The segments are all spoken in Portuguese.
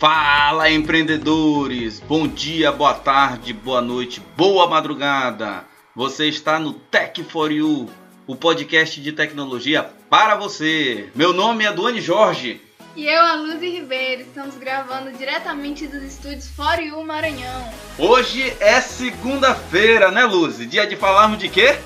Fala empreendedores! Bom dia, boa tarde, boa noite, boa madrugada! Você está no Tech for You, o podcast de tecnologia para você. Meu nome é Duane Jorge. E eu, a Luzi Ribeiro, estamos gravando diretamente dos estúdios For You Maranhão. Hoje é segunda-feira, né, Luzi? Dia de falarmos de quê?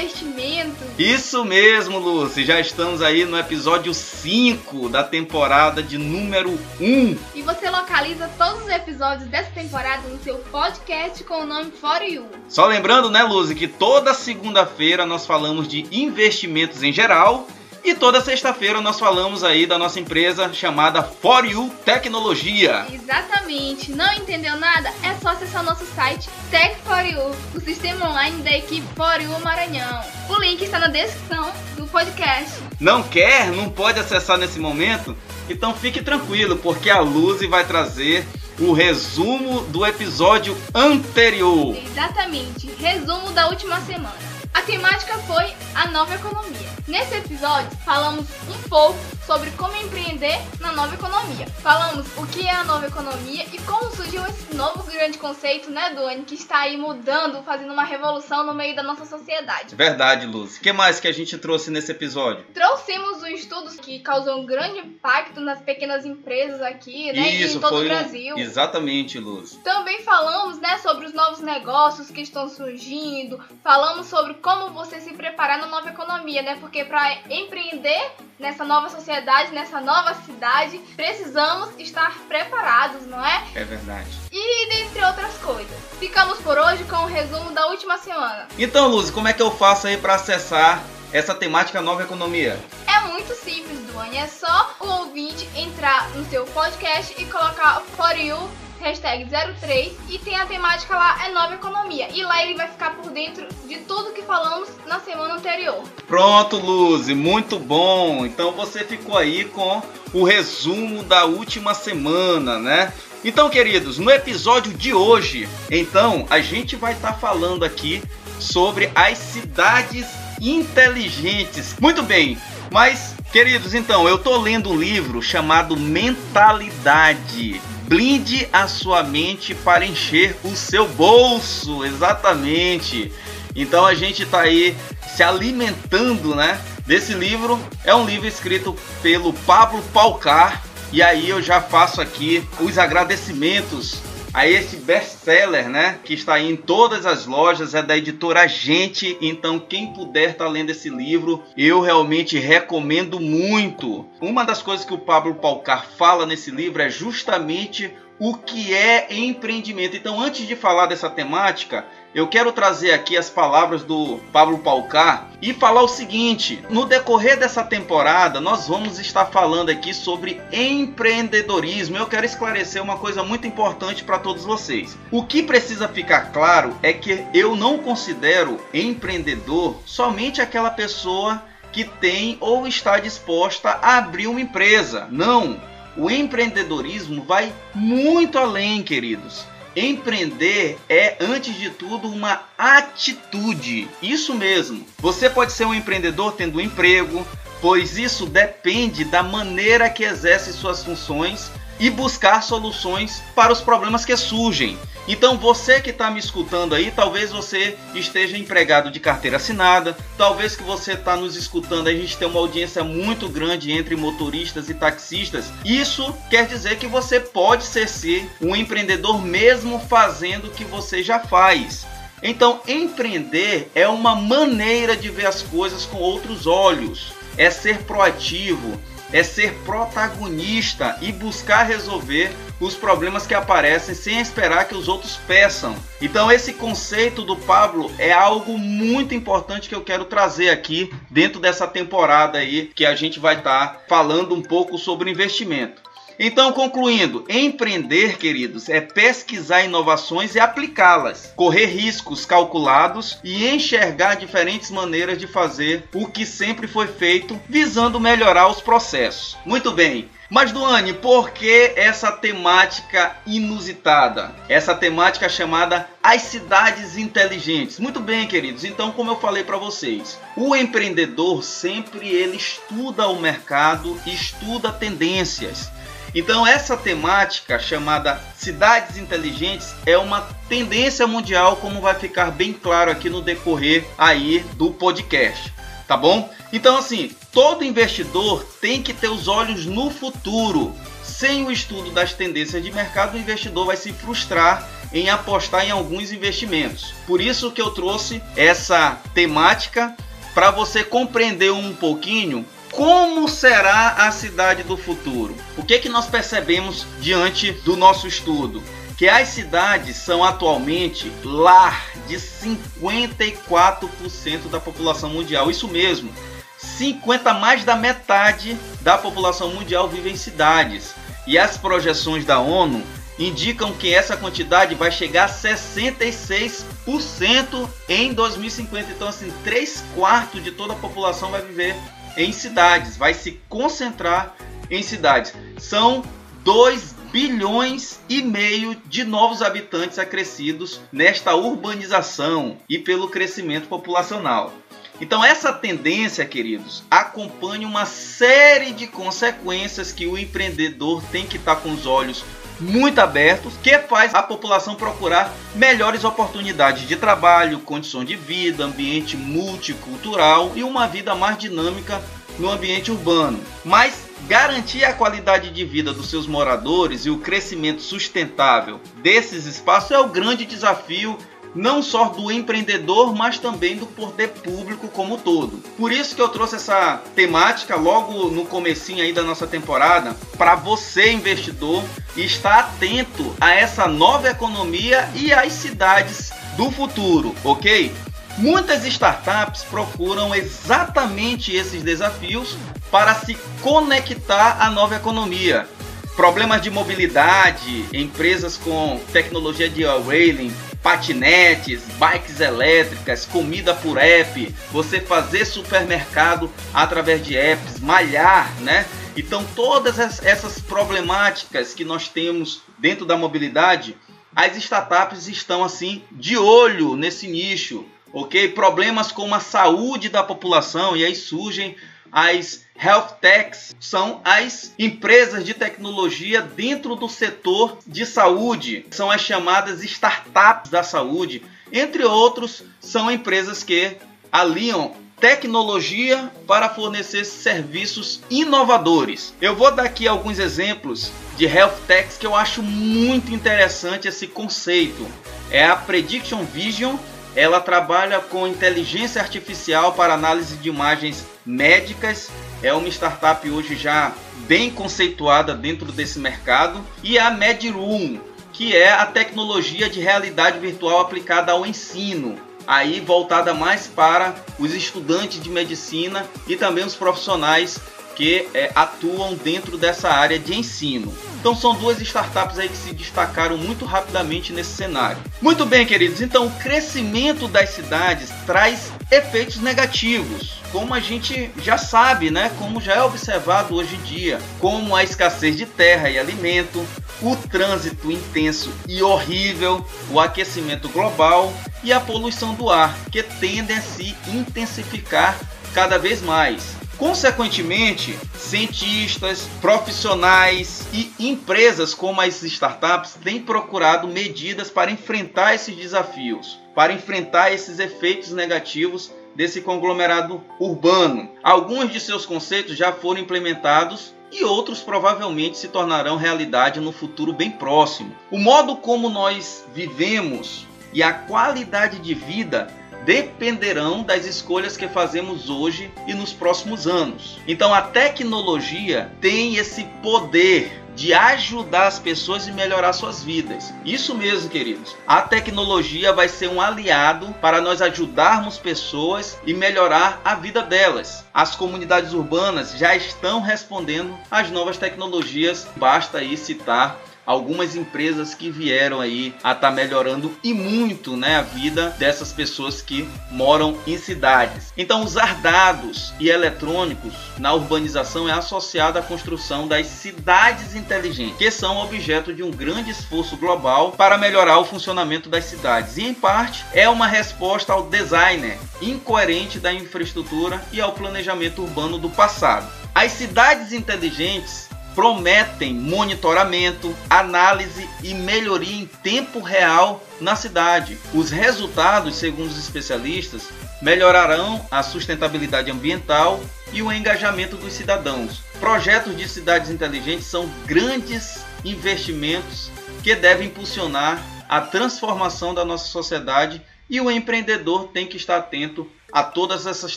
Investimento. Isso mesmo, Lucy. Já estamos aí no episódio 5 da temporada de número 1. E você localiza todos os episódios dessa temporada no seu podcast com o nome For You. Só lembrando, né, Lucy, que toda segunda-feira nós falamos de investimentos em geral e toda sexta-feira nós falamos aí da nossa empresa chamada For You Tecnologia. Exatamente. Não entendeu nada? É só acessar nosso site Tech For You, o sistema online da equipe For You Maranhão. O link está na descrição do podcast. Não quer? Não pode acessar nesse momento? Então fique tranquilo, porque a Luzi vai trazer o resumo do episódio anterior. Exatamente, resumo da última semana. A temática foi a nova economia. Nesse episódio, falamos um pouco sobre como empreender na nova economia. Falamos o que é a nova economia e como surgiu esse novo grande conceito, né, Duane, que está aí mudando, fazendo uma revolução no meio da nossa sociedade. Verdade, Luz. O que mais que a gente trouxe nesse episódio? Trouxemos um estudo que causou um grande impacto nas pequenas empresas aqui, né, Isso, e em todo foi o Brasil. Um... Exatamente, Luz. Também falamos, né, sobre os novos negócios que estão surgindo, falamos sobre como você se preparar na nova economia, né? Porque para empreender nessa nova sociedade, nessa nova cidade, precisamos estar preparados, não é? É verdade. E dentre outras coisas. Ficamos por hoje com o resumo da última semana. Então, Luz, como é que eu faço aí para acessar essa temática nova economia? É muito simples, Duane. É só o ouvinte entrar no seu podcast e colocar For You hashtag 03 e tem a temática lá, é nova economia. E lá ele vai ficar por dentro de tudo que falamos na semana anterior. Pronto, Luzi, muito bom. Então você ficou aí com o resumo da última semana, né? Então, queridos, no episódio de hoje, então, a gente vai estar tá falando aqui sobre as cidades inteligentes. Muito bem, mas, queridos, então, eu tô lendo um livro chamado Mentalidade Blinde a sua mente para encher o seu bolso, exatamente. Então a gente está aí se alimentando, né? Desse livro. É um livro escrito pelo Pablo Palcar. E aí eu já faço aqui os agradecimentos a esse best-seller, né? Que está aí em todas as lojas, é da editora Gente. Então, quem puder estar tá lendo esse livro, eu realmente recomendo muito. Uma das coisas que o Pablo Palcar fala nesse livro é justamente o que é empreendimento. Então, antes de falar dessa temática, eu quero trazer aqui as palavras do Pablo Palcar e falar o seguinte: no decorrer dessa temporada, nós vamos estar falando aqui sobre empreendedorismo. Eu quero esclarecer uma coisa muito importante para todos vocês. O que precisa ficar claro é que eu não considero empreendedor somente aquela pessoa que tem ou está disposta a abrir uma empresa. Não! O empreendedorismo vai muito além, queridos. Empreender é, antes de tudo, uma atitude. Isso mesmo. Você pode ser um empreendedor tendo um emprego, pois isso depende da maneira que exerce suas funções e buscar soluções para os problemas que surgem. Então você que está me escutando aí, talvez você esteja empregado de carteira assinada, talvez que você está nos escutando, a gente tem uma audiência muito grande entre motoristas e taxistas. Isso quer dizer que você pode ser ser um empreendedor mesmo fazendo o que você já faz. Então, empreender é uma maneira de ver as coisas com outros olhos, é ser proativo, é ser protagonista e buscar resolver os problemas que aparecem sem esperar que os outros peçam. Então esse conceito do Pablo é algo muito importante que eu quero trazer aqui dentro dessa temporada aí que a gente vai estar tá falando um pouco sobre investimento. Então, concluindo, empreender, queridos, é pesquisar inovações e aplicá-las, correr riscos calculados e enxergar diferentes maneiras de fazer o que sempre foi feito, visando melhorar os processos. Muito bem. Mas, Duane, por que essa temática inusitada? Essa temática chamada As Cidades Inteligentes. Muito bem, queridos. Então, como eu falei para vocês, o empreendedor sempre ele estuda o mercado, estuda tendências. Então essa temática chamada cidades inteligentes é uma tendência mundial, como vai ficar bem claro aqui no decorrer aí do podcast, tá bom? Então assim, todo investidor tem que ter os olhos no futuro. Sem o estudo das tendências de mercado, o investidor vai se frustrar em apostar em alguns investimentos. Por isso que eu trouxe essa temática para você compreender um pouquinho como será a cidade do futuro. O que é que nós percebemos diante do nosso estudo? Que as cidades são atualmente lar de 54% da população mundial. Isso mesmo. 50 mais da metade da população mundial vive em cidades. E as projeções da ONU indicam que essa quantidade vai chegar a 66% em 2050. Então, assim, 3 quartos de toda a população vai viver em cidades, vai se concentrar em cidades. São 2 bilhões e meio de novos habitantes acrescidos nesta urbanização e pelo crescimento populacional. Então, essa tendência, queridos, acompanha uma série de consequências que o empreendedor tem que estar com os olhos muito abertos, que faz a população procurar melhores oportunidades de trabalho, condições de vida, ambiente multicultural e uma vida mais dinâmica no ambiente urbano. Mas garantir a qualidade de vida dos seus moradores e o crescimento sustentável desses espaços é o grande desafio não só do empreendedor, mas também do poder público como um todo. Por isso que eu trouxe essa temática logo no comecinho aí da nossa temporada, para você investidor estar atento a essa nova economia e às cidades do futuro, ok? Muitas startups procuram exatamente esses desafios para se conectar à nova economia. Problemas de mobilidade, empresas com tecnologia de railing, patinetes, bikes elétricas, comida por app, você fazer supermercado através de apps, malhar, né? Então todas essas problemáticas que nós temos dentro da mobilidade, as startups estão assim de olho nesse nicho, ok? Problemas como a saúde da população e aí surgem as health techs são as empresas de tecnologia dentro do setor de saúde, são as chamadas startups da saúde, entre outros, são empresas que aliam tecnologia para fornecer serviços inovadores. Eu vou dar aqui alguns exemplos de health techs que eu acho muito interessante esse conceito. É a Prediction Vision, ela trabalha com inteligência artificial para análise de imagens médicas. É uma startup hoje já bem conceituada dentro desse mercado. E a MedRoom, que é a tecnologia de realidade virtual aplicada ao ensino. Aí voltada mais para os estudantes de medicina e também os profissionais que é, atuam dentro dessa área de ensino. Então são duas startups aí que se destacaram muito rapidamente nesse cenário. Muito bem, queridos. Então o crescimento das cidades traz efeitos negativos, como a gente já sabe, né? Como já é observado hoje em dia, como a escassez de terra e alimento, o trânsito intenso e horrível, o aquecimento global e a poluição do ar, que tendem a se intensificar cada vez mais. Consequentemente, cientistas, profissionais e empresas como as startups têm procurado medidas para enfrentar esses desafios, para enfrentar esses efeitos negativos desse conglomerado urbano. Alguns de seus conceitos já foram implementados e outros provavelmente se tornarão realidade no futuro bem próximo. O modo como nós vivemos e a qualidade de vida dependerão das escolhas que fazemos hoje e nos próximos anos. Então a tecnologia tem esse poder de ajudar as pessoas e melhorar suas vidas. Isso mesmo, queridos. A tecnologia vai ser um aliado para nós ajudarmos pessoas e melhorar a vida delas. As comunidades urbanas já estão respondendo às novas tecnologias. Basta aí citar algumas empresas que vieram aí a estar tá melhorando e muito né, a vida dessas pessoas que moram em cidades. Então, usar dados e eletrônicos na urbanização é associado à construção das cidades inteligentes, que são objeto de um grande esforço global para melhorar o funcionamento das cidades. E, em parte, é uma resposta ao designer incoerente da infraestrutura e ao planejamento urbano do passado. As cidades inteligentes prometem monitoramento, análise e melhoria em tempo real na cidade. Os resultados, segundo os especialistas, melhorarão a sustentabilidade ambiental e o engajamento dos cidadãos. Projetos de cidades inteligentes são grandes investimentos que devem impulsionar a transformação da nossa sociedade e o empreendedor tem que estar atento a todas essas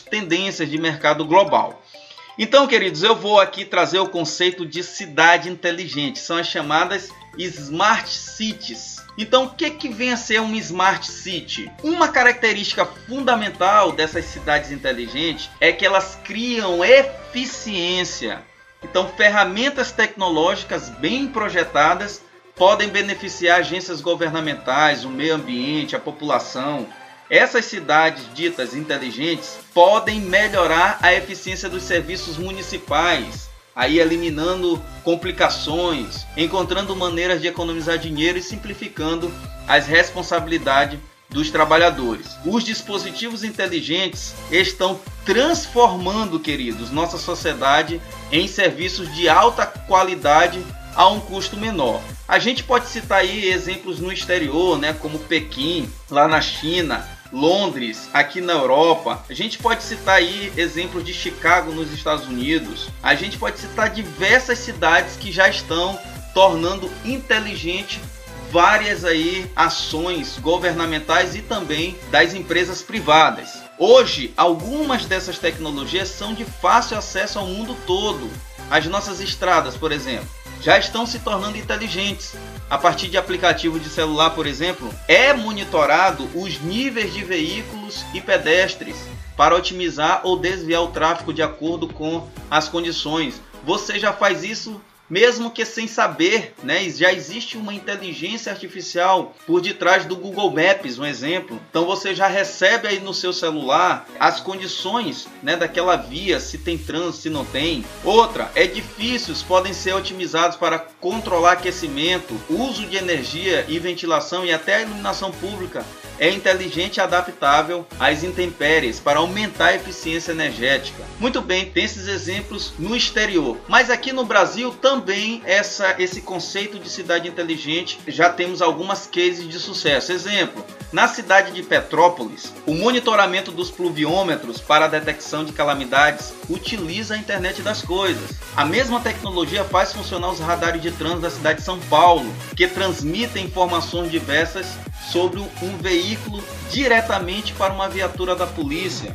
tendências de mercado global. Então, queridos, eu vou aqui trazer o conceito de cidade inteligente. São as chamadas Smart Cities. Então, o que, que vem a ser uma Smart City? Uma característica fundamental dessas cidades inteligentes é que elas criam eficiência. Então, ferramentas tecnológicas bem projetadas podem beneficiar agências governamentais, o meio ambiente, a população. Essas cidades ditas inteligentes podem melhorar a eficiência dos serviços municipais, aí eliminando complicações, encontrando maneiras de economizar dinheiro e simplificando as responsabilidades dos trabalhadores. Os dispositivos inteligentes estão transformando, queridos, nossa sociedade em serviços de alta qualidade a um custo menor. A gente pode citar aí exemplos no exterior, né, como Pequim, lá na China, Londres, aqui na Europa. A gente pode citar aí exemplos de Chicago nos Estados Unidos. A gente pode citar diversas cidades que já estão tornando inteligente várias aí ações governamentais e também das empresas privadas. Hoje, algumas dessas tecnologias são de fácil acesso ao mundo todo. As nossas estradas, por exemplo já estão se tornando inteligentes. A partir de aplicativo de celular, por exemplo, é monitorado os níveis de veículos e pedestres para otimizar ou desviar o tráfego de acordo com as condições. Você já faz isso mesmo que sem saber, né? Já existe uma inteligência artificial por detrás do Google Maps, um exemplo. Então você já recebe aí no seu celular as condições, né, daquela via, se tem trânsito, se não tem. Outra, edifícios podem ser otimizados para controlar aquecimento, uso de energia e ventilação e até iluminação pública é inteligente e adaptável às intempéries para aumentar a eficiência energética. Muito bem, tem esses exemplos no exterior, mas aqui no Brasil também essa, esse conceito de cidade inteligente já temos algumas cases de sucesso. Exemplo, na cidade de Petrópolis, o monitoramento dos pluviômetros para a detecção de calamidades utiliza a internet das coisas. A mesma tecnologia faz funcionar os radares de trânsito da cidade de São Paulo, que transmitem informações diversas sobre um veículo diretamente para uma viatura da polícia.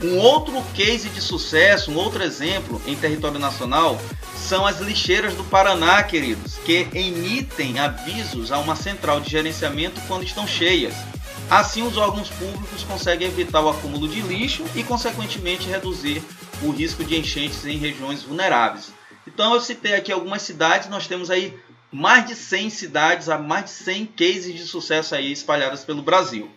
Um outro case de sucesso, um outro exemplo em território nacional, são as lixeiras do Paraná, queridos, que emitem avisos a uma central de gerenciamento quando estão cheias. Assim, os órgãos públicos conseguem evitar o acúmulo de lixo e, consequentemente, reduzir o risco de enchentes em regiões vulneráveis. Então, eu citei aqui algumas cidades, nós temos aí mais de 100 cidades, há mais de 100 cases de sucesso aí espalhadas pelo Brasil.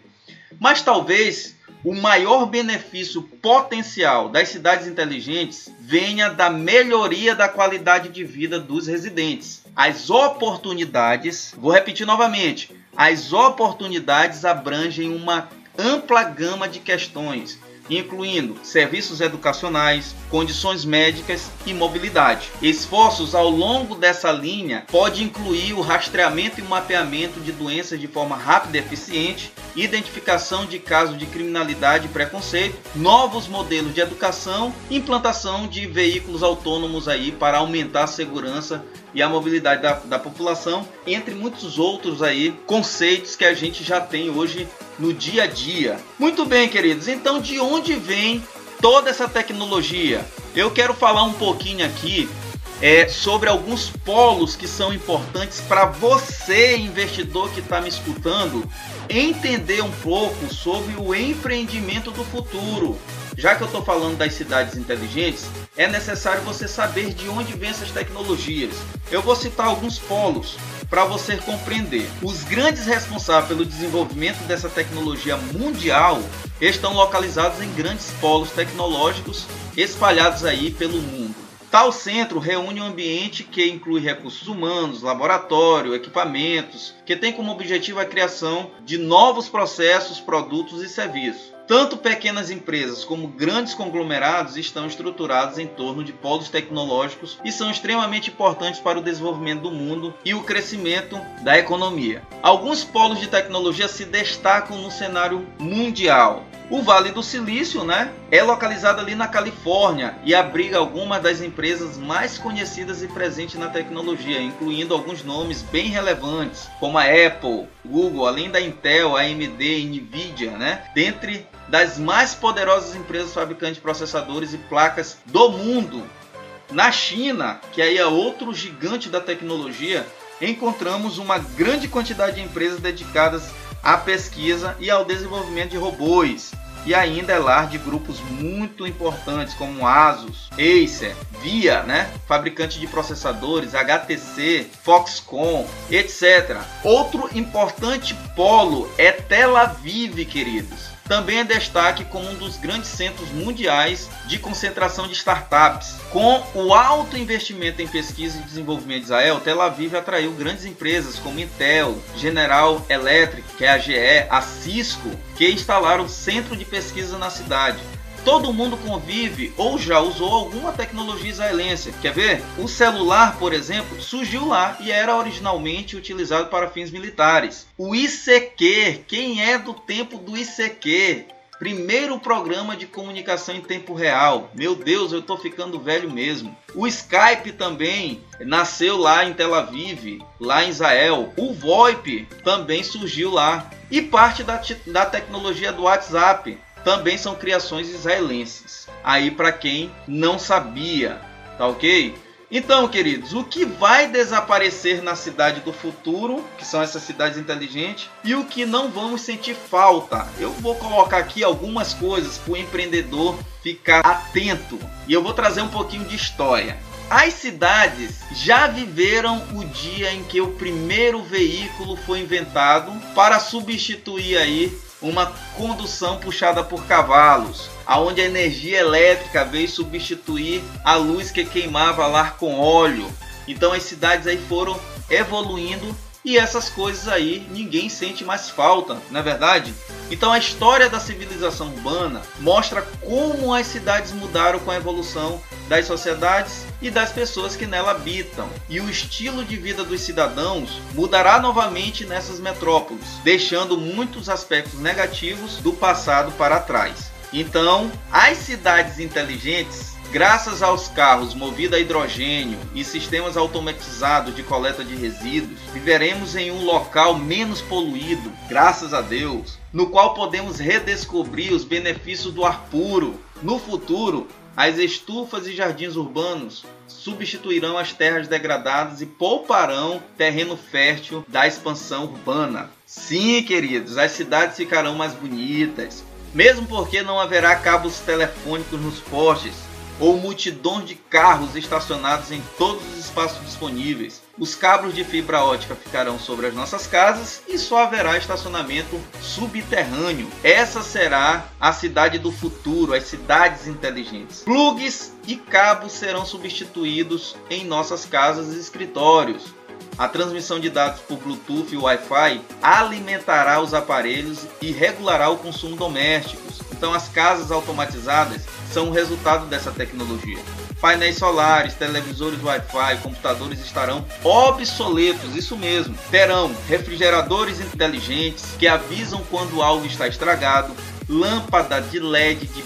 Mas talvez o maior benefício potencial das cidades inteligentes venha da melhoria da qualidade de vida dos residentes. As oportunidades, vou repetir novamente, as oportunidades abrangem uma ampla gama de questões incluindo serviços educacionais, condições médicas e mobilidade. Esforços ao longo dessa linha pode incluir o rastreamento e mapeamento de doenças de forma rápida e eficiente, identificação de casos de criminalidade e preconceito, novos modelos de educação, implantação de veículos autônomos aí para aumentar a segurança e a mobilidade da, da população, entre muitos outros aí conceitos que a gente já tem hoje no dia a dia. Muito bem, queridos. Então, de onde vem toda essa tecnologia? Eu quero falar um pouquinho aqui é, sobre alguns polos que são importantes para você, investidor que está me escutando, entender um pouco sobre o empreendimento do futuro. Já que eu estou falando das cidades inteligentes, é necessário você saber de onde vêm essas tecnologias. Eu vou citar alguns polos para você compreender. Os grandes responsáveis pelo desenvolvimento dessa tecnologia mundial estão localizados em grandes polos tecnológicos espalhados aí pelo mundo. Tal centro reúne um ambiente que inclui recursos humanos, laboratório, equipamentos, que tem como objetivo a criação de novos processos, produtos e serviços Tanto pequenas empresas como grandes conglomerados estão estruturados em torno de polos tecnológicos e são extremamente importantes para o desenvolvimento do mundo e o crescimento da economia. Alguns polos de tecnologia se destacam no cenário mundial. O Vale do Silício, né, é localizado ali na Califórnia e abriga algumas das empresas mais conhecidas e presentes na tecnologia, incluindo alguns nomes bem relevantes, como a Apple, Google, além da Intel, AMD Nvidia, né, dentre das mais poderosas empresas fabricantes de processadores e placas do mundo. Na China, que aí é outro gigante da tecnologia, encontramos uma grande quantidade de empresas dedicadas à pesquisa e ao desenvolvimento de robôs, e ainda é lar de grupos muito importantes como Asus, Acer, Via, né, fabricante de processadores, HTC, Foxconn, etc. Outro importante polo é Tel Aviv, queridos também é destaque como um dos grandes centros mundiais de concentração de startups. Com o alto investimento em pesquisa e desenvolvimento de Israel, Tel Aviv atraiu grandes empresas como Intel, General Electric, que é a GE, a Cisco, que instalaram centro de pesquisa na cidade todo mundo convive ou já usou alguma tecnologia israelense. Quer ver? O celular, por exemplo, surgiu lá e era originalmente utilizado para fins militares. O ICQ, quem é do tempo do ICQ? Primeiro programa de comunicação em tempo real. Meu Deus, eu estou ficando velho mesmo. O Skype também nasceu lá em Tel Aviv, lá em Israel. O VoIP também surgiu lá. E parte da, da tecnologia do WhatsApp também são criações israelenses. Aí para quem não sabia, tá ok? Então, queridos, o que vai desaparecer na cidade do futuro, que são essas cidades inteligentes, e o que não vamos sentir falta? Eu vou colocar aqui algumas coisas para o empreendedor ficar atento e eu vou trazer um pouquinho de história. As cidades já viveram o dia em que o primeiro veículo foi inventado para substituir aí uma condução puxada por cavalos, aonde a energia elétrica veio substituir a luz que queimava lá com óleo. Então as cidades aí foram evoluindo e essas coisas aí ninguém sente mais falta, não é verdade? Então a história da civilização urbana mostra como as cidades mudaram com a evolução das sociedades e das pessoas que nela habitam. E o estilo de vida dos cidadãos mudará novamente nessas metrópoles, deixando muitos aspectos negativos do passado para trás. Então, as cidades inteligentes Graças aos carros movidos a hidrogênio e sistemas automatizados de coleta de resíduos, viveremos em um local menos poluído, graças a Deus, no qual podemos redescobrir os benefícios do ar puro. No futuro, as estufas e jardins urbanos substituirão as terras degradadas e pouparão terreno fértil da expansão urbana. Sim, queridos, as cidades ficarão mais bonitas, mesmo porque não haverá cabos telefônicos nos postes ou multidões de carros estacionados em todos os espaços disponíveis. Os cabos de fibra ótica ficarão sobre as nossas casas e só haverá estacionamento subterrâneo. Essa será a cidade do futuro, as cidades inteligentes. Plugs e cabos serão substituídos em nossas casas e escritórios. A transmissão de dados por Bluetooth e Wi-Fi alimentará os aparelhos e regulará o consumo doméstico. Então, as casas automatizadas são o resultado dessa tecnologia. Painéis solares, televisores Wi-Fi, computadores estarão obsoletos, isso mesmo. Terão refrigeradores inteligentes que avisam quando algo está estragado, lâmpada de LED de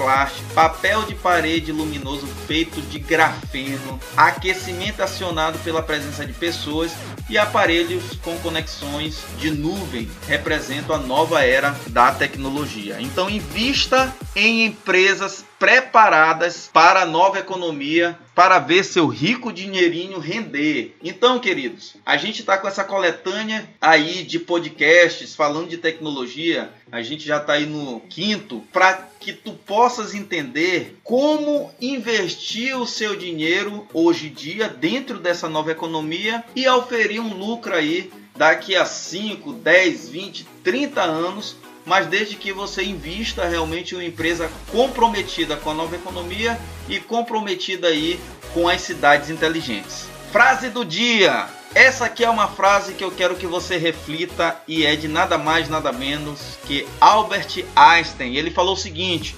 bioplástico, papel de parede luminoso feito de grafeno, aquecimento acionado pela presença de pessoas e aparelhos com conexões de nuvem representam a nova era da tecnologia. Então invista em empresas preparadas para a nova economia, para ver seu rico dinheirinho render. Então, queridos, a gente está com essa coletânea aí de podcasts falando de tecnologia. A gente já está aí no quinto para que tu possas entender como investir o seu dinheiro hoje em dia dentro dessa nova economia e oferir um lucro aí daqui a 5, 10, 20, 30 anos mas desde que você invista realmente uma empresa comprometida com a nova economia e comprometida aí com as cidades inteligentes. Frase do dia. Essa aqui é uma frase que eu quero que você reflita e é de nada mais nada menos que Albert Einstein. Ele falou o seguinte: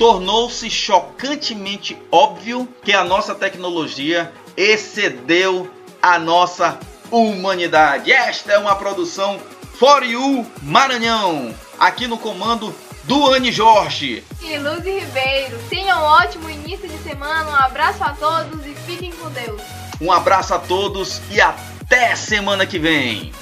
tornou-se chocantemente óbvio que a nossa tecnologia excedeu a nossa humanidade. Esta é uma produção For You Maranhão, aqui no comando do Anne Jorge. E Luz Ribeiro. Tenham um ótimo início de semana, um abraço a todos e fiquem com Deus. Um abraço a todos e até semana que vem.